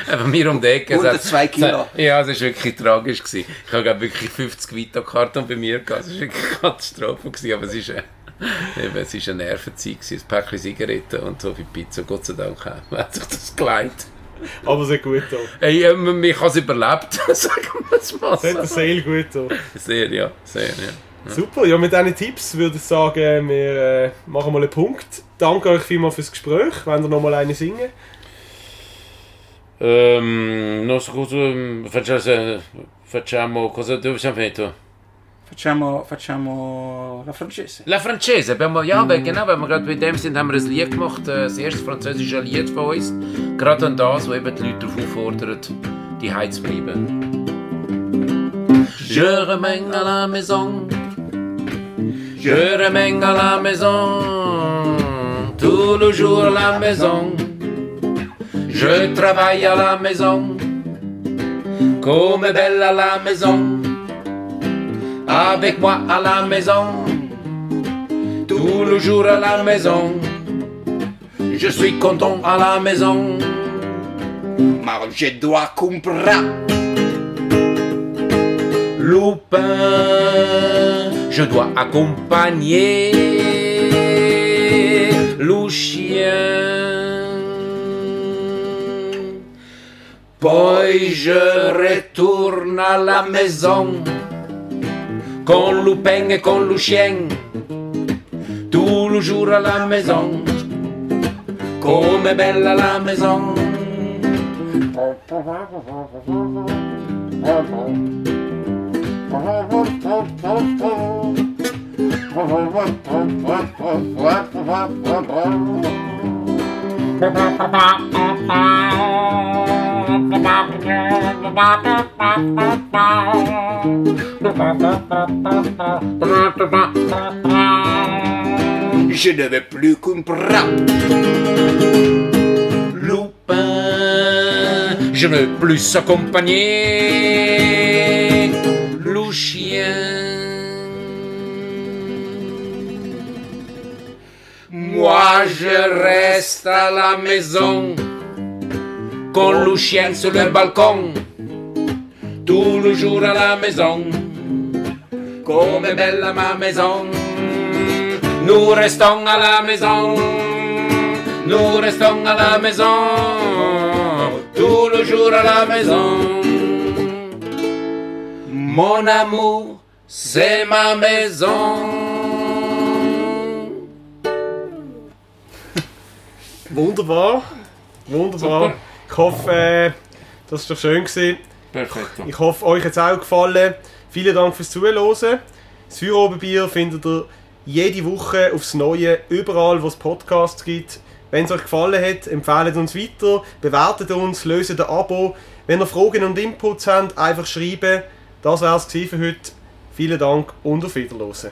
Einfach mir um die Ecke. Unter hat- zwei Kilo. Ja, es war wirklich tragisch. Gewesen. Ich habe, glaube wirklich 50 Vito-Karten bei mir gehabt. Es war wirklich eine Katastrophe. Gewesen, aber es ist, äh, eben, es ist eine Nervenzeit. Ein Päckchen Zigaretten und so viel Pizza. Gott sei Dank auch. hat sich das geleitet. Aber sehr gut da. Hey, äh, mich habe es überlebt, sagen wir es mal Das hat. Sale gut da. Sehr, ja, sehr, ja. Super, ja, mit diesen Tipps würde ich sagen, wir äh, machen mal einen Punkt. Danke euch vielmals fürs Gespräch. Wenn ihr noch mal eine singen? Ehm, non so cosa facciamo, facciamo cosa dove siamo finiti? Facciamo, facciamo la francese. La Francese, abbiamo, ja, weil, genau, weil wir gerade bei dem sind, haben wir ein Lied gemacht, äh, das erste französische Lied von uns, gerade an das, wo eben die Leute darauf auffordern, die Heiz zu bleiben. Je remène à la maison, je remène à la maison, tout le jour à la maison, je travaille à la maison, comme belle à la maison. Avec moi à la maison, tout le jour à la maison. Je suis content à la maison, mais je dois comprendre. Lupin, je dois accompagner le chien. Poi je retourne à la maison con Lupin et con Lucien, tout le jour à la maison, comme est belle la maison. Je ne veux plus comprendre. Lupin, je ne veux plus accompagner le Moi, je reste à la maison, con le chien sur le balcon, tout le jour à la maison, comme est belle ma maison. Nous restons à la maison, nous restons à la maison, tout le jour à la maison. Mon amour, c'est ma maison. Wunderbar. Wunderbar. Super. Ich hoffe, äh, das war doch schön. Gewesen. Perfekt. Ich hoffe, euch hat es auch gefallen. Vielen Dank fürs Zuhören. Das Feuerobenbier findet ihr jede Woche aufs Neue, überall, wo es Podcasts gibt. Wenn es euch gefallen hat, empfehlt uns weiter, bewertet uns, löst ein Abo. Wenn ihr Fragen und Inputs habt, einfach schreiben. Das war es für heute. Vielen Dank und auf Wiederhören.